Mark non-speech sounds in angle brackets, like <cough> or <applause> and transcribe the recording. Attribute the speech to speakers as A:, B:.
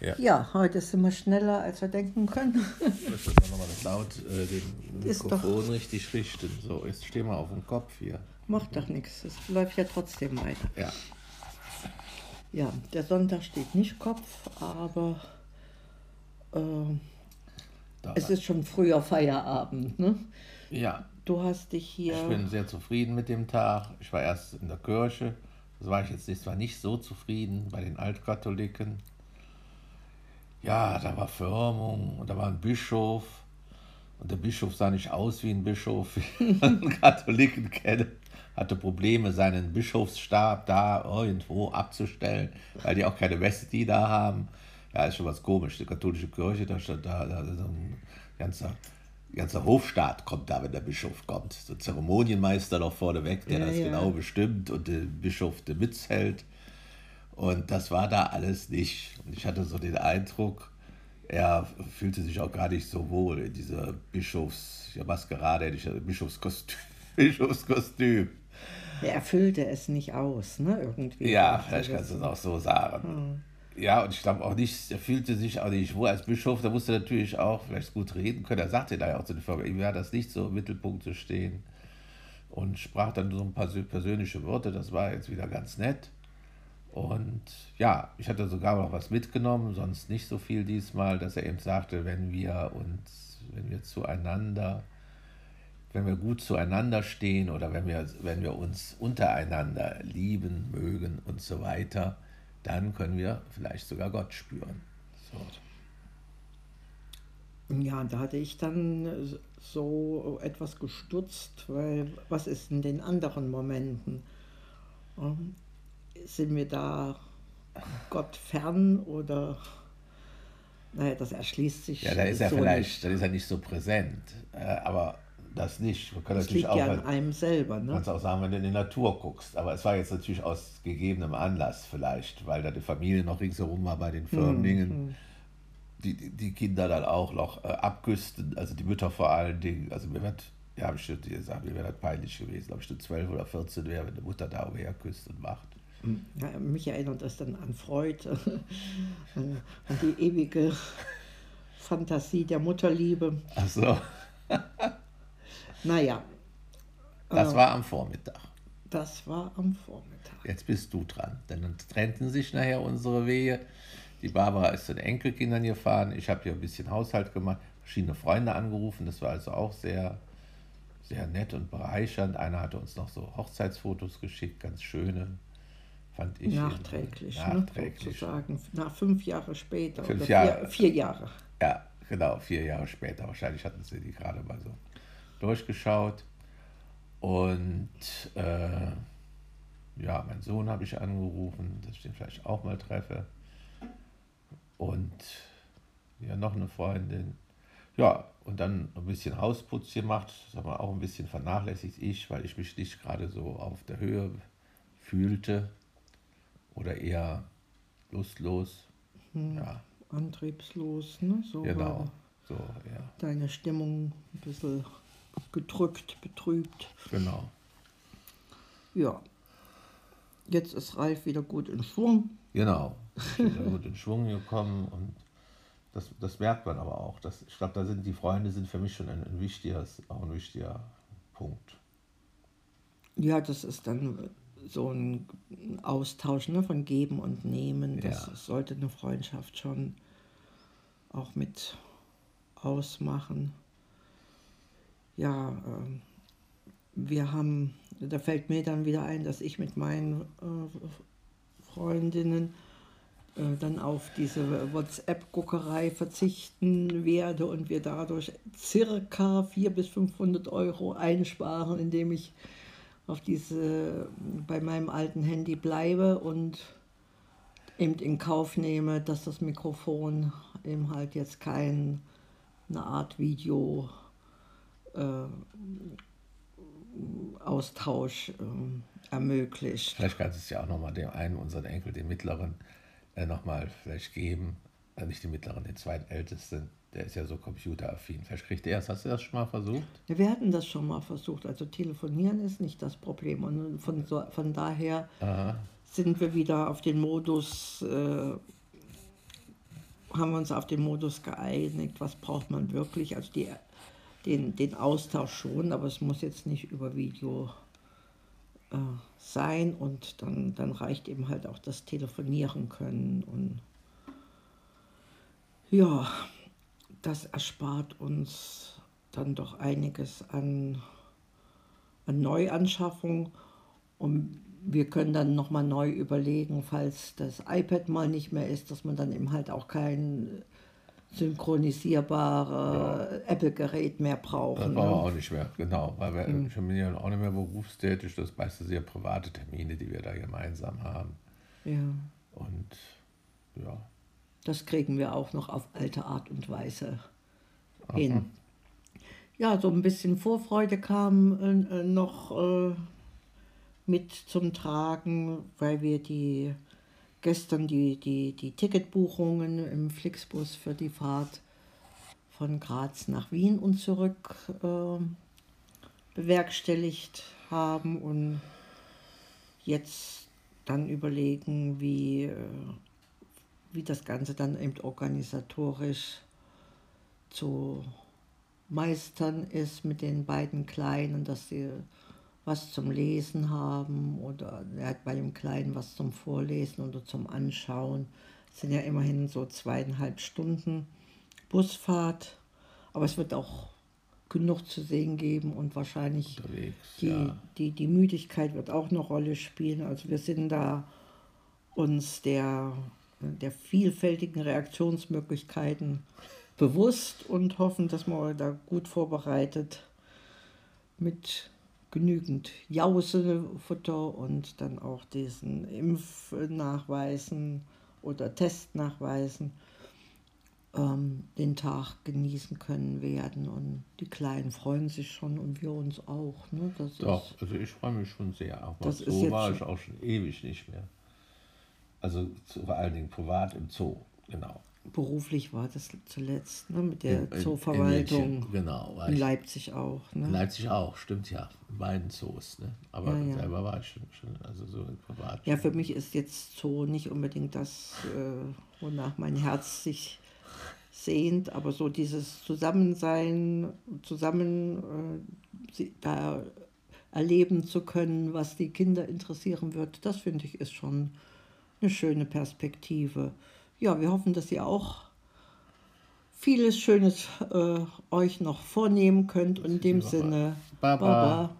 A: Ja.
B: Ja, heute sind wir schneller, als wir denken können.
A: Ich möchte jetzt nochmal das laut äh, den
B: Ist
A: Mikrofon richtig richten. So, jetzt stehen wir auf dem Kopf hier.
B: Macht doch nichts, es läuft ja trotzdem weiter.
A: Ja.
B: Ja, der Sonntag steht nicht Kopf, aber äh, es ist schon früher Feierabend. Ne?
A: ja,
B: Du hast dich hier.
A: ich bin sehr zufrieden mit dem Tag. Ich war erst in der Kirche. Das war ich jetzt nicht, war nicht so zufrieden bei den Altkatholiken. Ja, da war Firmung und da war ein Bischof. Und der Bischof sah nicht aus wie ein Bischof, <laughs> wie einen Katholiken kenne. Hatte Probleme, seinen Bischofsstab da irgendwo abzustellen, weil die auch keine Messe da haben. Ja, ist schon was komisch. Die katholische Kirche, da steht da, da so ein ganzer, ganzer Hofstaat kommt da, wenn der Bischof kommt. So ein Zeremonienmeister noch vorneweg, der
B: Ja,
A: das
B: ja.
A: genau bestimmt und der Bischof der mithält. Und das war da alles nicht. Und ich hatte so den Eindruck, er fühlte sich auch gar nicht so wohl in dieser Bischofs, ja, Maskerade, Bischofskostüm. <laughs> Bischofskostüm.
B: Er erfüllte es nicht aus, ne? Irgendwie.
A: Ja, vielleicht kannst du es auch so sagen. Ja, und ich glaube auch nicht, er fühlte sich auch nicht wohl als Bischof, da musste er natürlich auch vielleicht gut reden können. Er sagte da ja auch zu den Firmen, ihm wäre das nicht so im Mittelpunkt zu stehen. Und sprach dann so ein paar persö- persönliche Worte, das war jetzt wieder ganz nett. Und ja, ich hatte sogar noch was mitgenommen, sonst nicht so viel diesmal, dass er eben sagte, wenn wir uns, wenn wir zueinander, wenn wir gut zueinander stehen oder wenn wir, wenn wir uns untereinander lieben, mögen und so weiter, dann können wir vielleicht sogar Gott spüren. So.
B: Ja, da hatte ich dann äh, so etwas gestutzt, weil was ist in den anderen Momenten? Sind wir da Gott fern oder, naja, das erschließt sich
A: Ja, da ist er
B: so
A: vielleicht, da ist er nicht so präsent, äh, aber das nicht. Man kann
B: Das
A: natürlich
B: liegt
A: auch,
B: ja an einem selber, ne?
A: kannst auch sagen, wenn du in die Natur guckst. Aber es war jetzt natürlich aus gegebenem Anlass vielleicht, weil da die Familie noch ringsherum war bei den Firmlingen. Die, die- die Kinder dann auch noch äh, abküssten, also die Mütter vor allen Dingen. Also mir wird, ja, habe ich schon gesagt, mir wäre das peinlich gewesen, ob ich schon 12 oder 14 wäre, wenn die Mutter da umherküsst und macht.
B: Ja, mich erinnert das dann an Freud, <laughs> an an die ewige Fantasie der Mutterliebe.
A: Ach so,
B: Naja,
A: das war am Vormittag.
B: das war am Vormittag.
A: Jetzt bist du dran. Denn dann trennten sich nachher unsere Wege. Die Barbara ist zu den Enkelkindern gefahren. Ich habe hier ein bisschen Haushalt gemacht, verschiedene Freunde angerufen. Das war also auch sehr, sehr nett und bereichernd. Einer hatte uns noch so Hochzeitsfotos geschickt, ganz schöne, fand ich.
B: Nachträglich,
A: Nachträglich.
B: Ne, sozusagen. Nach fünf Jahre später.
A: Fünf
B: oder
A: Jahre.
B: Vier, vier Jahre.
A: Ja, genau, vier Jahre später. Wahrscheinlich hatten sie die gerade mal so durchgeschaut. Und äh, ja, mein Sohn habe ich angerufen, dass ich den vielleicht auch mal treffe. Und ja, noch eine Freundin. Ja, und dann ein bisschen Hausputz gemacht, das haben wir auch ein bisschen vernachlässigt ich, weil ich mich nicht gerade so auf der Höhe fühlte oder eher lustlos. Ja,
B: Antriebslos, ne? So
A: genau. So, ja,
B: deine Stimmung ein bisschen gedrückt, betrübt.
A: genau.
B: Ja. Jetzt ist Ralf wieder gut in Schwung.
A: Genau. <laughs> Bin da gut in Schwung gekommen und das, das merkt man aber auch. Das, ich glaube, da sind die Freunde sind für mich schon ein, ein wichtiges, auch ein wichtiger Punkt.
B: Ja, das ist dann so ein Austausch ne, von Geben und Nehmen. Das
A: Ja.
B: sollte eine Freundschaft schon auch mit ausmachen. Ja, ähm, wir haben, da fällt mir dann wieder ein, dass ich mit meinen äh, Freundinnen äh, dann auf diese WhatsApp-Guckerei verzichten werde und wir dadurch circa 400 bis 500 Euro einsparen, indem ich auf diese, bei meinem alten Handy bleibe und eben in Kauf nehme, dass das Mikrofon eben halt jetzt kein, eine Art Video äh, Austausch äh, ermöglicht.
A: Vielleicht kannst du es ja auch nochmal dem einen, unseren Enkel, den mittleren, äh, nochmal vielleicht geben. Äh, nicht den mittleren, den zweitältesten. Der ist ja so computeraffin. Vielleicht kriegt er es. Hast du das schon mal versucht?
B: Ja, wir hatten das schon mal versucht. Also telefonieren ist nicht das Problem. Und von, so, von daher
A: Aha.
B: sind wir wieder auf den Modus, äh, haben wir uns auf den Modus geeinigt, was braucht man wirklich. Also die, den, den Austausch schon, aber es muss jetzt nicht über Video äh, sein und dann, dann reicht eben halt auch das Telefonieren können. Und ja, das erspart uns dann doch einiges an, an Neuanschaffung und wir können dann nochmal neu überlegen, falls das iPad mal nicht mehr ist, dass man dann eben halt auch kein synchronisierbare ja. Apple-Gerät mehr braucht.
A: Das brauchen wir ne? auch nicht mehr, genau, weil wir mhm. bin ja auch nicht mehr berufstätig, das meiste sehr private Termine, die wir da gemeinsam haben.
B: Ja.
A: Und ja.
B: Das kriegen wir auch noch auf alte Art und Weise Aha. hin. Ja, so ein bisschen Vorfreude kam äh, noch äh, mit zum Tragen, weil wir die gestern die, die, die Ticketbuchungen im Flixbus für die Fahrt von Graz nach Wien und zurück äh, bewerkstelligt haben und jetzt dann überlegen, wie, äh, wie das Ganze dann eben organisatorisch zu meistern ist mit den beiden Kleinen, dass sie was zum Lesen haben oder er hat bei dem Kleinen was zum Vorlesen oder zum Anschauen. Das sind ja immerhin so zweieinhalb Stunden Busfahrt, aber es wird auch genug zu sehen geben und wahrscheinlich die, ja. die, die Müdigkeit wird auch eine Rolle spielen. Also wir sind da uns der, der vielfältigen Reaktionsmöglichkeiten bewusst und hoffen, dass wir da gut vorbereitet mit genügend Jausefutter und dann auch diesen Impfnachweisen oder Testnachweisen ähm, den Tag genießen können werden. Und die Kleinen freuen sich schon und wir uns auch. Ne?
A: Das Doch, ist, also ich freue mich schon sehr. Aber das so war ich auch schon ewig nicht mehr. Also vor allen Dingen privat im Zoo, genau
B: beruflich war das zuletzt, ne, mit der in, Zooverwaltung.
A: In genau.
B: In Leipzig auch. Ne? In
A: Leipzig auch, stimmt ja. In beiden Zoos. Ne? Aber ja, ja. selber war ich schon, schon, also so privat.
B: Ja, für mich ist jetzt Zoo nicht unbedingt das, äh, wonach mein Herz sich sehnt, aber so dieses Zusammensein, zusammen äh, da erleben zu können, was die Kinder interessieren wird, das finde ich ist schon eine schöne Perspektive ja, wir hoffen, dass ihr auch vieles Schönes äh, euch noch vornehmen könnt. Und in dem Sinne,
A: Baba. Baba.